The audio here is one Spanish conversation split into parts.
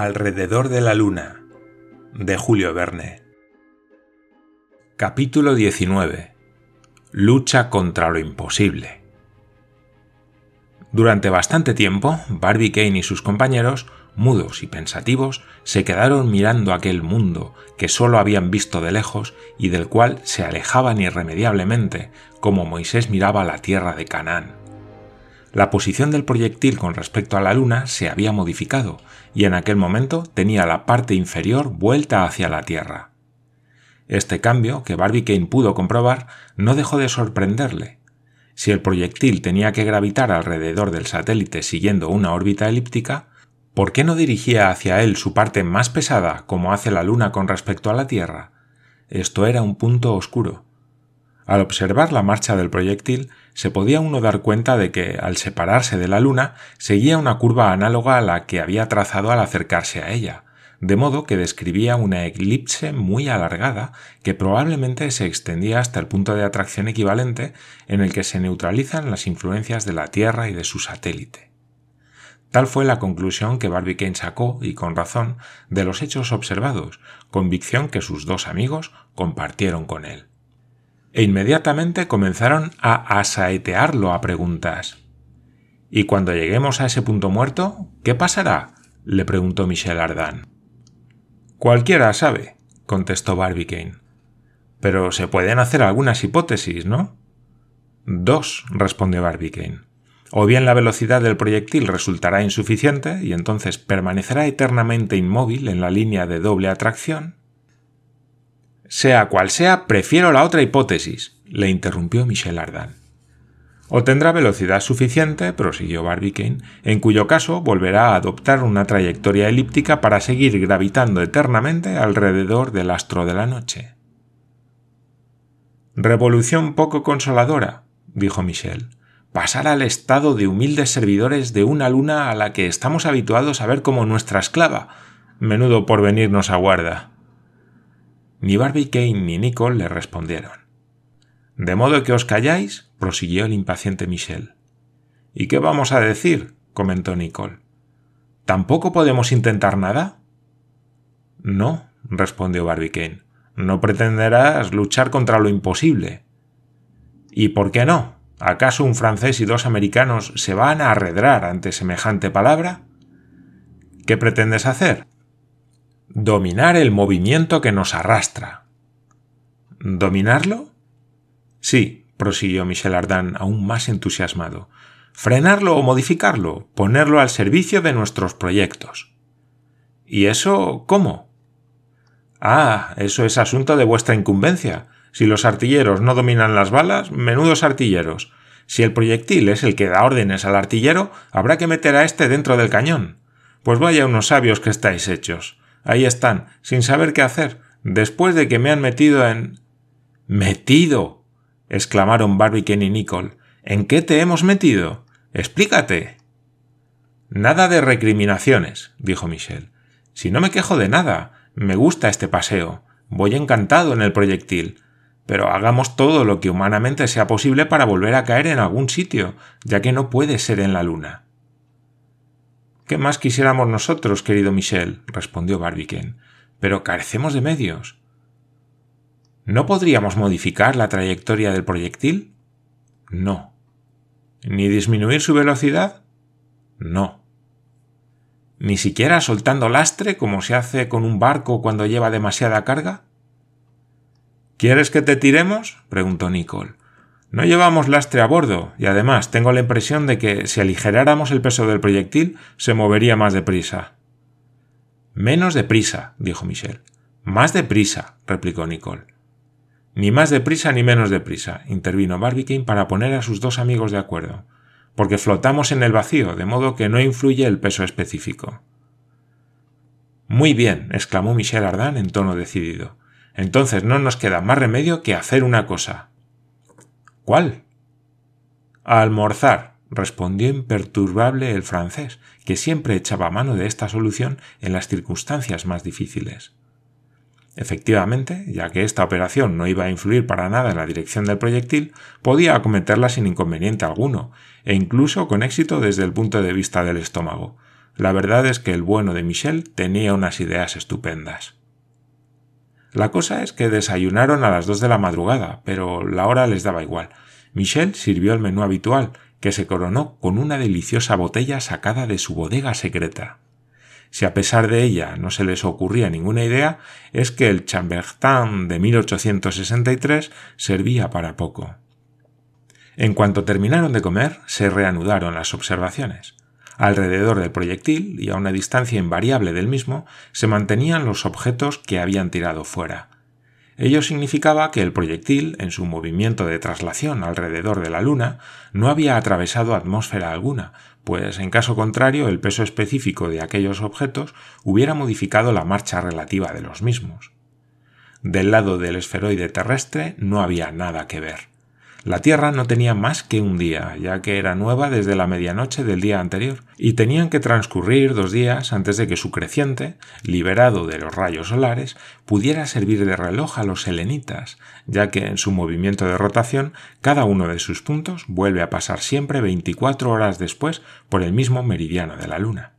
Alrededor de la Luna de Julio Verne. Capítulo 19 Lucha contra lo imposible. Durante bastante tiempo, Barbie Kane y sus compañeros, mudos y pensativos, se quedaron mirando aquel mundo que sólo habían visto de lejos y del cual se alejaban irremediablemente, como Moisés miraba la tierra de Canaán. La posición del proyectil con respecto a la Luna se había modificado y en aquel momento tenía la parte inferior vuelta hacia la Tierra. Este cambio, que Barbicane pudo comprobar, no dejó de sorprenderle. Si el proyectil tenía que gravitar alrededor del satélite siguiendo una órbita elíptica, ¿por qué no dirigía hacia él su parte más pesada como hace la Luna con respecto a la Tierra? Esto era un punto oscuro. Al observar la marcha del proyectil, se podía uno dar cuenta de que, al separarse de la Luna, seguía una curva análoga a la que había trazado al acercarse a ella, de modo que describía una elipse muy alargada que probablemente se extendía hasta el punto de atracción equivalente en el que se neutralizan las influencias de la Tierra y de su satélite. Tal fue la conclusión que Barbicane sacó, y con razón, de los hechos observados, convicción que sus dos amigos compartieron con él e inmediatamente comenzaron a asaetearlo a preguntas. ¿Y cuando lleguemos a ese punto muerto, qué pasará? le preguntó Michel Ardan. Cualquiera sabe, contestó Barbicane. Pero se pueden hacer algunas hipótesis, ¿no? Dos, respondió Barbicane. O bien la velocidad del proyectil resultará insuficiente y entonces permanecerá eternamente inmóvil en la línea de doble atracción, sea cual sea, prefiero la otra hipótesis, le interrumpió Michel Ardan. O tendrá velocidad suficiente, prosiguió Barbicane, en cuyo caso volverá a adoptar una trayectoria elíptica para seguir gravitando eternamente alrededor del astro de la noche. Revolución poco consoladora, dijo Michel. Pasar al estado de humildes servidores de una luna a la que estamos habituados a ver como nuestra esclava. Menudo porvenir nos aguarda. Ni Barbicane ni Nicole le respondieron. De modo que os calláis, prosiguió el impaciente Michel. ¿Y qué vamos a decir? comentó Nicole. ¿Tampoco podemos intentar nada? No, respondió Barbicane. No pretenderás luchar contra lo imposible. ¿Y por qué no? ¿Acaso un francés y dos americanos se van a arredrar ante semejante palabra? ¿Qué pretendes hacer? Dominar el movimiento que nos arrastra. ¿Dominarlo? Sí, prosiguió Michel Ardan aún más entusiasmado. Frenarlo o modificarlo, ponerlo al servicio de nuestros proyectos. ¿Y eso cómo? Ah, eso es asunto de vuestra incumbencia. Si los artilleros no dominan las balas, menudos artilleros. Si el proyectil es el que da órdenes al artillero, habrá que meter a éste dentro del cañón. Pues vaya unos sabios que estáis hechos. Ahí están, sin saber qué hacer, después de que me han metido en. ¡Metido! exclamaron Barbicane y Nicole. ¿En qué te hemos metido? Explícate. Nada de recriminaciones, dijo Michel. Si no me quejo de nada, me gusta este paseo, voy encantado en el proyectil, pero hagamos todo lo que humanamente sea posible para volver a caer en algún sitio, ya que no puede ser en la luna. ¿Qué más quisiéramos nosotros, querido Michel? respondió Barbicane. Pero carecemos de medios. ¿No podríamos modificar la trayectoria del proyectil? No. ¿Ni disminuir su velocidad? No. ¿Ni siquiera soltando lastre como se hace con un barco cuando lleva demasiada carga? ¿Quieres que te tiremos? preguntó Nicole. No llevamos lastre a bordo, y además tengo la impresión de que si aligeráramos el peso del proyectil, se movería más deprisa. Menos deprisa, dijo Michel. Más deprisa, replicó Nicole. Ni más deprisa ni menos deprisa, intervino Barbicane para poner a sus dos amigos de acuerdo, porque flotamos en el vacío, de modo que no influye el peso específico. Muy bien, exclamó Michel Ardan en tono decidido. Entonces no nos queda más remedio que hacer una cosa. ¿Cuál? Almorzar, respondió imperturbable el francés, que siempre echaba mano de esta solución en las circunstancias más difíciles. Efectivamente, ya que esta operación no iba a influir para nada en la dirección del proyectil, podía acometerla sin inconveniente alguno, e incluso con éxito desde el punto de vista del estómago. La verdad es que el bueno de Michel tenía unas ideas estupendas. La cosa es que desayunaron a las dos de la madrugada, pero la hora les daba igual. Michel sirvió el menú habitual, que se coronó con una deliciosa botella sacada de su bodega secreta. Si a pesar de ella no se les ocurría ninguna idea, es que el Chambertin de 1863 servía para poco. En cuanto terminaron de comer, se reanudaron las observaciones. Alrededor del proyectil y a una distancia invariable del mismo se mantenían los objetos que habían tirado fuera. Ello significaba que el proyectil, en su movimiento de traslación alrededor de la Luna, no había atravesado atmósfera alguna, pues en caso contrario el peso específico de aquellos objetos hubiera modificado la marcha relativa de los mismos. Del lado del esferoide terrestre no había nada que ver. La Tierra no tenía más que un día, ya que era nueva desde la medianoche del día anterior, y tenían que transcurrir dos días antes de que su creciente, liberado de los rayos solares, pudiera servir de reloj a los selenitas, ya que en su movimiento de rotación cada uno de sus puntos vuelve a pasar siempre 24 horas después por el mismo meridiano de la Luna.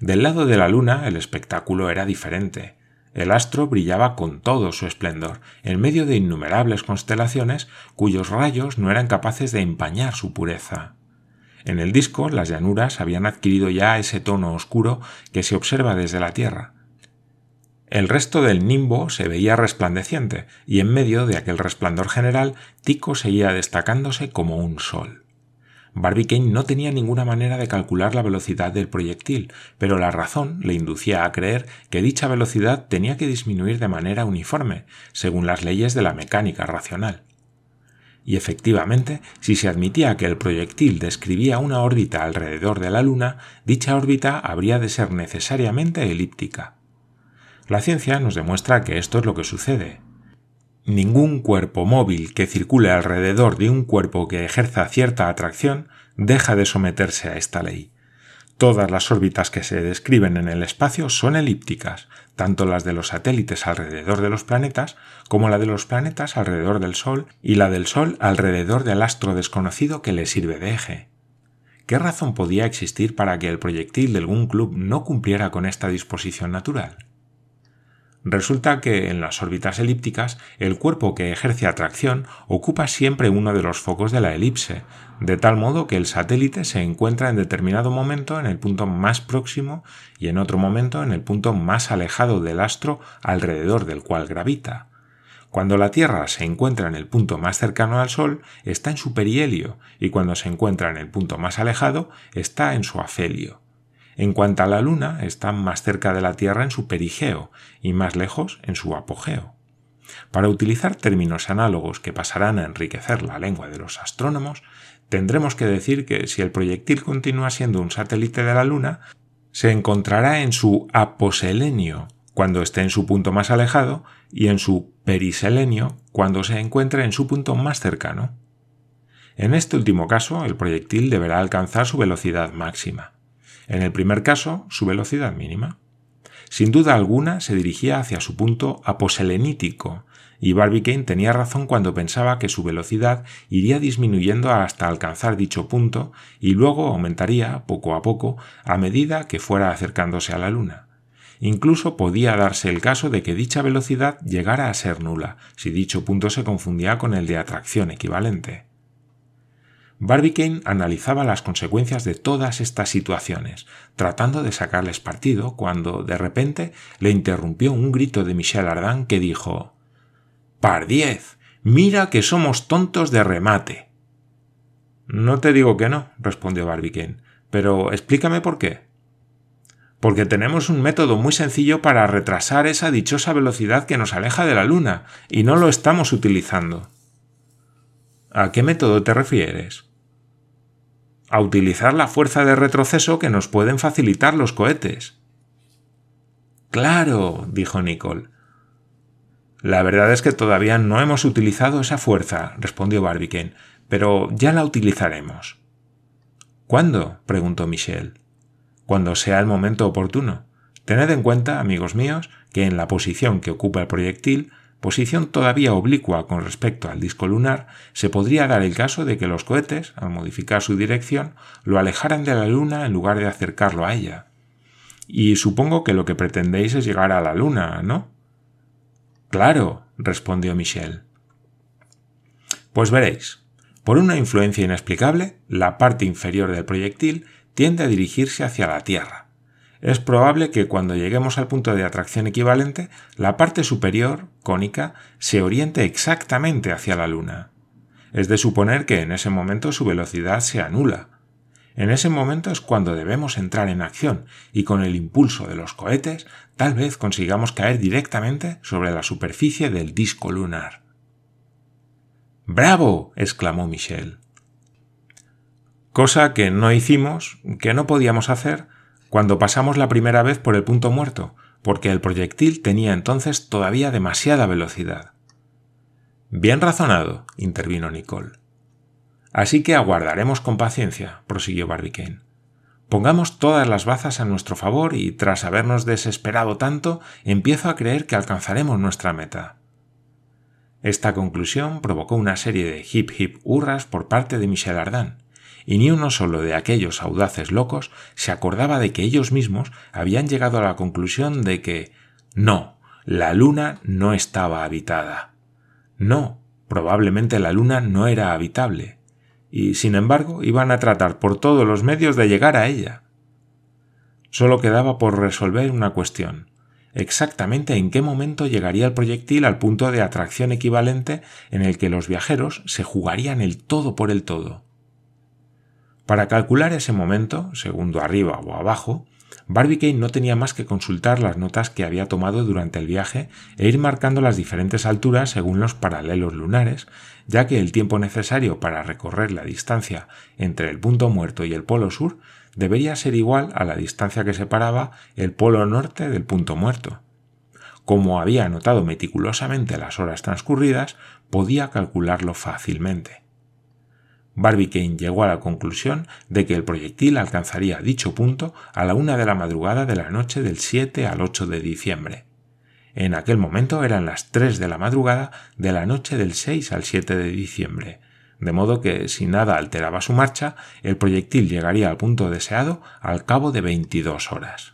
Del lado de la Luna el espectáculo era diferente. El astro brillaba con todo su esplendor, en medio de innumerables constelaciones cuyos rayos no eran capaces de empañar su pureza. En el disco las llanuras habían adquirido ya ese tono oscuro que se observa desde la Tierra. El resto del nimbo se veía resplandeciente, y en medio de aquel resplandor general Tico seguía destacándose como un sol. Barbicane no tenía ninguna manera de calcular la velocidad del proyectil, pero la razón le inducía a creer que dicha velocidad tenía que disminuir de manera uniforme, según las leyes de la mecánica racional. Y efectivamente, si se admitía que el proyectil describía una órbita alrededor de la Luna, dicha órbita habría de ser necesariamente elíptica. La ciencia nos demuestra que esto es lo que sucede, Ningún cuerpo móvil que circule alrededor de un cuerpo que ejerza cierta atracción deja de someterse a esta ley. Todas las órbitas que se describen en el espacio son elípticas, tanto las de los satélites alrededor de los planetas como la de los planetas alrededor del Sol y la del Sol alrededor del astro desconocido que le sirve de eje. ¿Qué razón podía existir para que el proyectil de algún club no cumpliera con esta disposición natural? Resulta que en las órbitas elípticas el cuerpo que ejerce atracción ocupa siempre uno de los focos de la elipse, de tal modo que el satélite se encuentra en determinado momento en el punto más próximo y en otro momento en el punto más alejado del astro alrededor del cual gravita. Cuando la Tierra se encuentra en el punto más cercano al Sol, está en su perihelio, y cuando se encuentra en el punto más alejado, está en su afelio. En cuanto a la Luna, está más cerca de la Tierra en su perigeo y más lejos en su apogeo. Para utilizar términos análogos que pasarán a enriquecer la lengua de los astrónomos, tendremos que decir que si el proyectil continúa siendo un satélite de la Luna, se encontrará en su aposelenio cuando esté en su punto más alejado y en su periselenio cuando se encuentre en su punto más cercano. En este último caso, el proyectil deberá alcanzar su velocidad máxima. En el primer caso, su velocidad mínima. Sin duda alguna se dirigía hacia su punto aposelenítico, y Barbicane tenía razón cuando pensaba que su velocidad iría disminuyendo hasta alcanzar dicho punto y luego aumentaría poco a poco a medida que fuera acercándose a la Luna. Incluso podía darse el caso de que dicha velocidad llegara a ser nula si dicho punto se confundía con el de atracción equivalente. Barbicane analizaba las consecuencias de todas estas situaciones, tratando de sacarles partido, cuando de repente le interrumpió un grito de Michel Ardan que dijo Pardiez, mira que somos tontos de remate. No te digo que no, respondió Barbicane, pero explícame por qué. Porque tenemos un método muy sencillo para retrasar esa dichosa velocidad que nos aleja de la Luna, y no lo estamos utilizando. ¿A qué método te refieres? A utilizar la fuerza de retroceso que nos pueden facilitar los cohetes. Claro, dijo Nicole. La verdad es que todavía no hemos utilizado esa fuerza, respondió Barbicane, pero ya la utilizaremos. ¿Cuándo? preguntó Michel. Cuando sea el momento oportuno. Tened en cuenta, amigos míos, que en la posición que ocupa el proyectil posición todavía oblicua con respecto al disco lunar, se podría dar el caso de que los cohetes, al modificar su dirección, lo alejaran de la Luna en lugar de acercarlo a ella. Y supongo que lo que pretendéis es llegar a la Luna, ¿no? Claro, respondió Michel. Pues veréis, por una influencia inexplicable, la parte inferior del proyectil tiende a dirigirse hacia la Tierra. Es probable que cuando lleguemos al punto de atracción equivalente, la parte superior, cónica, se oriente exactamente hacia la Luna. Es de suponer que en ese momento su velocidad se anula. En ese momento es cuando debemos entrar en acción y con el impulso de los cohetes tal vez consigamos caer directamente sobre la superficie del disco lunar. ¡Bravo! exclamó Michel. Cosa que no hicimos, que no podíamos hacer, cuando pasamos la primera vez por el punto muerto, porque el proyectil tenía entonces todavía demasiada velocidad. Bien razonado, intervino Nicole. Así que aguardaremos con paciencia, prosiguió Barbicane. Pongamos todas las bazas a nuestro favor y, tras habernos desesperado tanto, empiezo a creer que alcanzaremos nuestra meta. Esta conclusión provocó una serie de hip hip hurras por parte de Michel Ardan, y ni uno solo de aquellos audaces locos se acordaba de que ellos mismos habían llegado a la conclusión de que no, la luna no estaba habitada. No, probablemente la luna no era habitable, y sin embargo iban a tratar por todos los medios de llegar a ella. Solo quedaba por resolver una cuestión exactamente en qué momento llegaría el proyectil al punto de atracción equivalente en el que los viajeros se jugarían el todo por el todo. Para calcular ese momento, segundo arriba o abajo, Barbicane no tenía más que consultar las notas que había tomado durante el viaje e ir marcando las diferentes alturas según los paralelos lunares, ya que el tiempo necesario para recorrer la distancia entre el punto muerto y el polo sur debería ser igual a la distancia que separaba el polo norte del punto muerto. Como había anotado meticulosamente las horas transcurridas, podía calcularlo fácilmente. Barbicane llegó a la conclusión de que el proyectil alcanzaría dicho punto a la una de la madrugada de la noche del 7 al 8 de diciembre. En aquel momento eran las 3 de la madrugada de la noche del 6 al 7 de diciembre, de modo que si nada alteraba su marcha, el proyectil llegaría al punto deseado al cabo de 22 horas.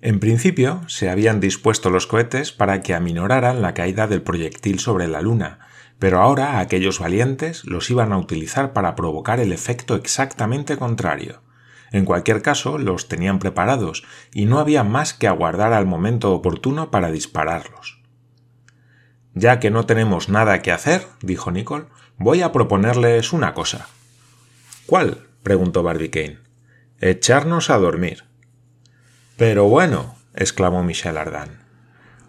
En principio, se habían dispuesto los cohetes para que aminoraran la caída del proyectil sobre la Luna, pero ahora aquellos valientes los iban a utilizar para provocar el efecto exactamente contrario. En cualquier caso, los tenían preparados y no había más que aguardar al momento oportuno para dispararlos. Ya que no tenemos nada que hacer, dijo Nicole, voy a proponerles una cosa. ¿Cuál? preguntó Barbicane. Echarnos a dormir. Pero bueno, exclamó Michel Ardan.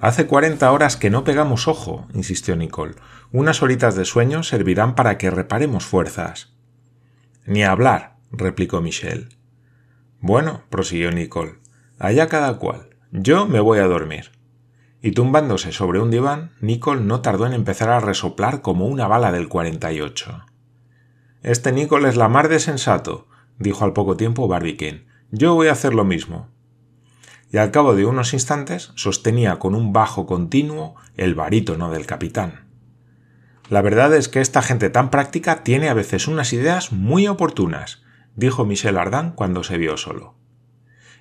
Hace cuarenta horas que no pegamos ojo, insistió Nicole. Unas horitas de sueño servirán para que reparemos fuerzas. Ni hablar, replicó Michel. Bueno, prosiguió Nicole, allá cada cual. Yo me voy a dormir. Y tumbándose sobre un diván, Nicole no tardó en empezar a resoplar como una bala del 48. Este Nicole es la mar de sensato, dijo al poco tiempo Barbicane. Yo voy a hacer lo mismo y al cabo de unos instantes sostenía con un bajo continuo el barítono del capitán. La verdad es que esta gente tan práctica tiene a veces unas ideas muy oportunas, dijo Michel Ardan cuando se vio solo.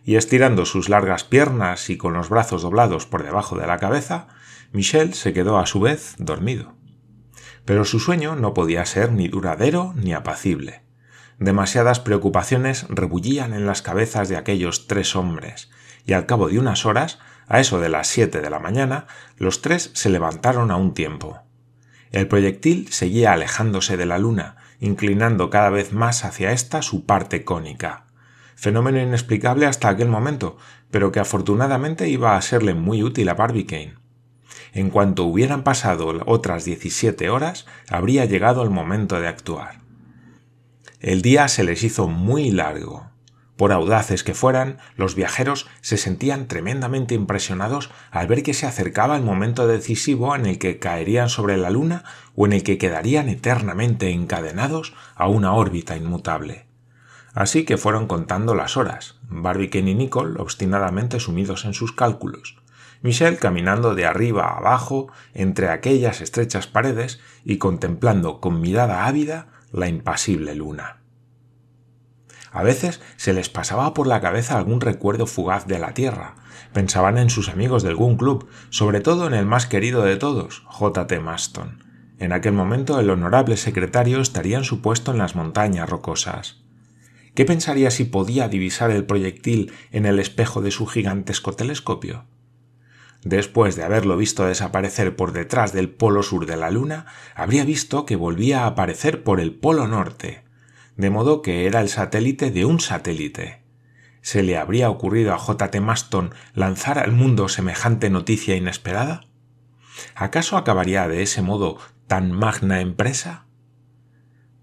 Y estirando sus largas piernas y con los brazos doblados por debajo de la cabeza, Michel se quedó a su vez dormido. Pero su sueño no podía ser ni duradero ni apacible. Demasiadas preocupaciones rebullían en las cabezas de aquellos tres hombres, y al cabo de unas horas, a eso de las siete de la mañana, los tres se levantaron a un tiempo. El proyectil seguía alejándose de la luna, inclinando cada vez más hacia ésta su parte cónica. Fenómeno inexplicable hasta aquel momento, pero que afortunadamente iba a serle muy útil a Barbicane. En cuanto hubieran pasado otras diecisiete horas, habría llegado el momento de actuar. El día se les hizo muy largo. Por audaces que fueran, los viajeros se sentían tremendamente impresionados al ver que se acercaba el momento decisivo en el que caerían sobre la Luna o en el que quedarían eternamente encadenados a una órbita inmutable. Así que fueron contando las horas, Barbicane y Nicole obstinadamente sumidos en sus cálculos, Michel caminando de arriba a abajo entre aquellas estrechas paredes y contemplando con mirada ávida la impasible luna. A veces se les pasaba por la cabeza algún recuerdo fugaz de la Tierra. Pensaban en sus amigos del Gun Club, sobre todo en el más querido de todos, J. T. Maston. En aquel momento el honorable secretario estaría en su puesto en las montañas rocosas. ¿Qué pensaría si podía divisar el proyectil en el espejo de su gigantesco telescopio? Después de haberlo visto desaparecer por detrás del polo sur de la Luna, habría visto que volvía a aparecer por el polo norte, de modo que era el satélite de un satélite. ¿Se le habría ocurrido a J. Maston lanzar al mundo semejante noticia inesperada? ¿Acaso acabaría de ese modo tan magna empresa?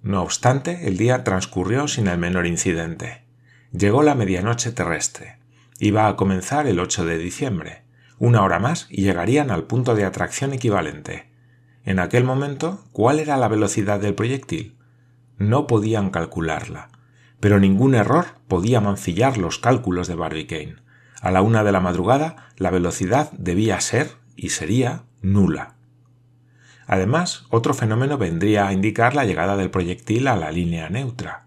No obstante, el día transcurrió sin el menor incidente. Llegó la medianoche terrestre. Iba a comenzar el 8 de diciembre. Una hora más y llegarían al punto de atracción equivalente. En aquel momento, ¿cuál era la velocidad del proyectil? No podían calcularla, pero ningún error podía mancillar los cálculos de Barbicane. A la una de la madrugada la velocidad debía ser y sería nula. Además, otro fenómeno vendría a indicar la llegada del proyectil a la línea neutra.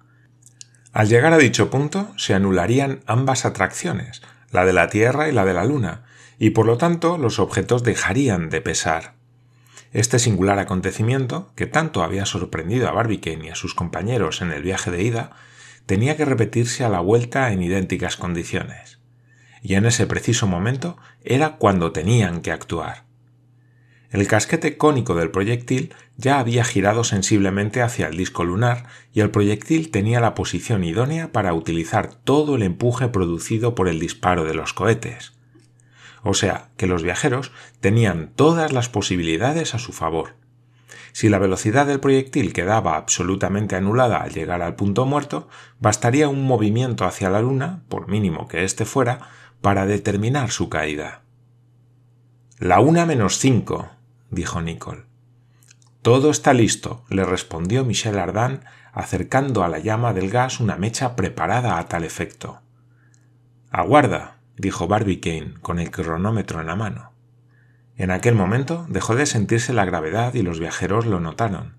Al llegar a dicho punto se anularían ambas atracciones, la de la Tierra y la de la Luna, y por lo tanto los objetos dejarían de pesar. Este singular acontecimiento, que tanto había sorprendido a Barbicane y a sus compañeros en el viaje de ida, tenía que repetirse a la vuelta en idénticas condiciones. Y en ese preciso momento era cuando tenían que actuar. El casquete cónico del proyectil ya había girado sensiblemente hacia el disco lunar y el proyectil tenía la posición idónea para utilizar todo el empuje producido por el disparo de los cohetes o sea que los viajeros tenían todas las posibilidades a su favor. Si la velocidad del proyectil quedaba absolutamente anulada al llegar al punto muerto, bastaría un movimiento hacia la Luna, por mínimo que éste fuera, para determinar su caída. La una menos cinco, dijo Nicole. Todo está listo, le respondió Michel Ardan, acercando a la llama del gas una mecha preparada a tal efecto. Aguarda, dijo Barbicane con el cronómetro en la mano. En aquel momento dejó de sentirse la gravedad y los viajeros lo notaron.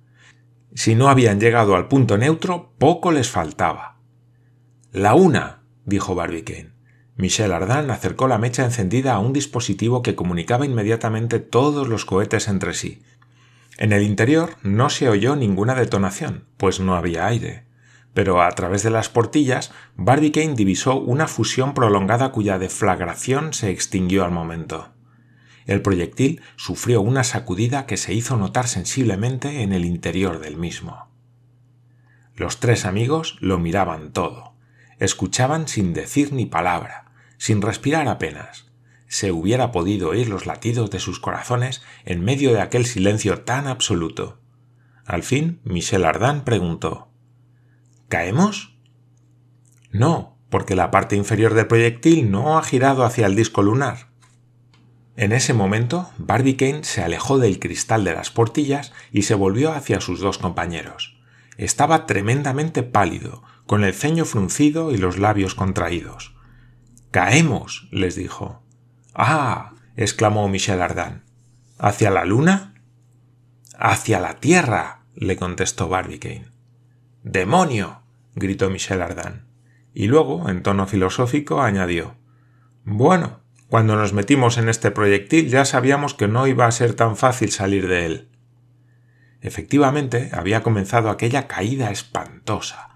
Si no habían llegado al punto neutro, poco les faltaba. La una, dijo Barbicane. Michel Ardan acercó la mecha encendida a un dispositivo que comunicaba inmediatamente todos los cohetes entre sí. En el interior no se oyó ninguna detonación, pues no había aire pero a través de las portillas, Barbicane divisó una fusión prolongada cuya deflagración se extinguió al momento. El proyectil sufrió una sacudida que se hizo notar sensiblemente en el interior del mismo. Los tres amigos lo miraban todo, escuchaban sin decir ni palabra, sin respirar apenas. Se hubiera podido oír los latidos de sus corazones en medio de aquel silencio tan absoluto. Al fin, Michel Ardan preguntó ¿Caemos? No, porque la parte inferior del proyectil no ha girado hacia el disco lunar. En ese momento, Barbicane se alejó del cristal de las portillas y se volvió hacia sus dos compañeros. Estaba tremendamente pálido, con el ceño fruncido y los labios contraídos. Caemos, les dijo. Ah. exclamó Michel Ardan. ¿Hacia la luna? Hacia la Tierra, le contestó Barbicane. ¡Demonio! Gritó Michel Ardan. Y luego, en tono filosófico, añadió Bueno, cuando nos metimos en este proyectil ya sabíamos que no iba a ser tan fácil salir de él. Efectivamente, había comenzado aquella caída espantosa.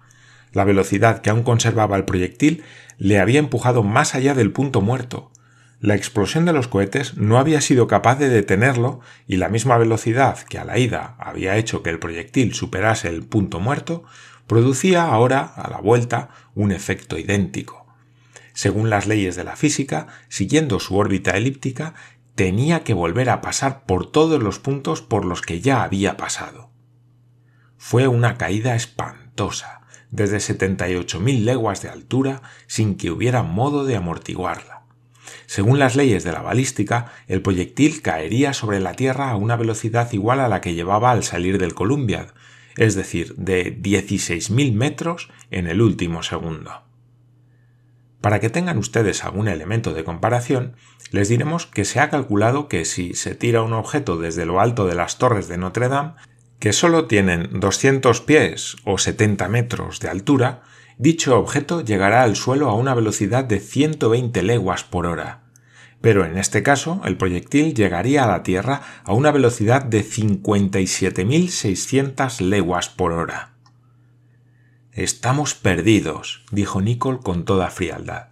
La velocidad que aún conservaba el proyectil le había empujado más allá del punto muerto. La explosión de los cohetes no había sido capaz de detenerlo y la misma velocidad que a la ida había hecho que el proyectil superase el punto muerto producía ahora, a la vuelta, un efecto idéntico. Según las leyes de la física, siguiendo su órbita elíptica, tenía que volver a pasar por todos los puntos por los que ya había pasado. Fue una caída espantosa, desde 78.000 leguas de altura, sin que hubiera modo de amortiguarla. Según las leyes de la balística, el proyectil caería sobre la Tierra a una velocidad igual a la que llevaba al salir del Columbiad, es decir, de 16.000 metros en el último segundo. Para que tengan ustedes algún elemento de comparación, les diremos que se ha calculado que si se tira un objeto desde lo alto de las torres de Notre Dame, que solo tienen 200 pies o 70 metros de altura, dicho objeto llegará al suelo a una velocidad de 120 leguas por hora. Pero en este caso, el proyectil llegaría a la Tierra a una velocidad de 57.600 leguas por hora. Estamos perdidos, dijo Nicole con toda frialdad.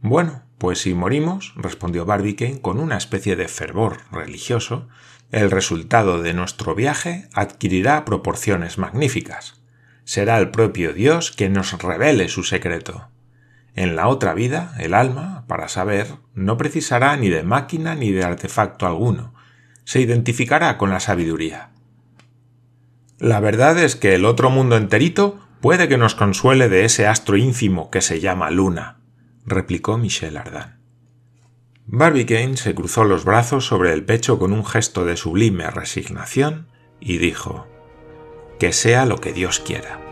Bueno, pues si morimos, respondió Barbicane con una especie de fervor religioso, el resultado de nuestro viaje adquirirá proporciones magníficas. Será el propio Dios quien nos revele su secreto. En la otra vida, el alma, para saber, no precisará ni de máquina ni de artefacto alguno. Se identificará con la sabiduría. La verdad es que el otro mundo enterito puede que nos consuele de ese astro ínfimo que se llama luna, replicó Michel Ardan. Barbicane se cruzó los brazos sobre el pecho con un gesto de sublime resignación y dijo Que sea lo que Dios quiera.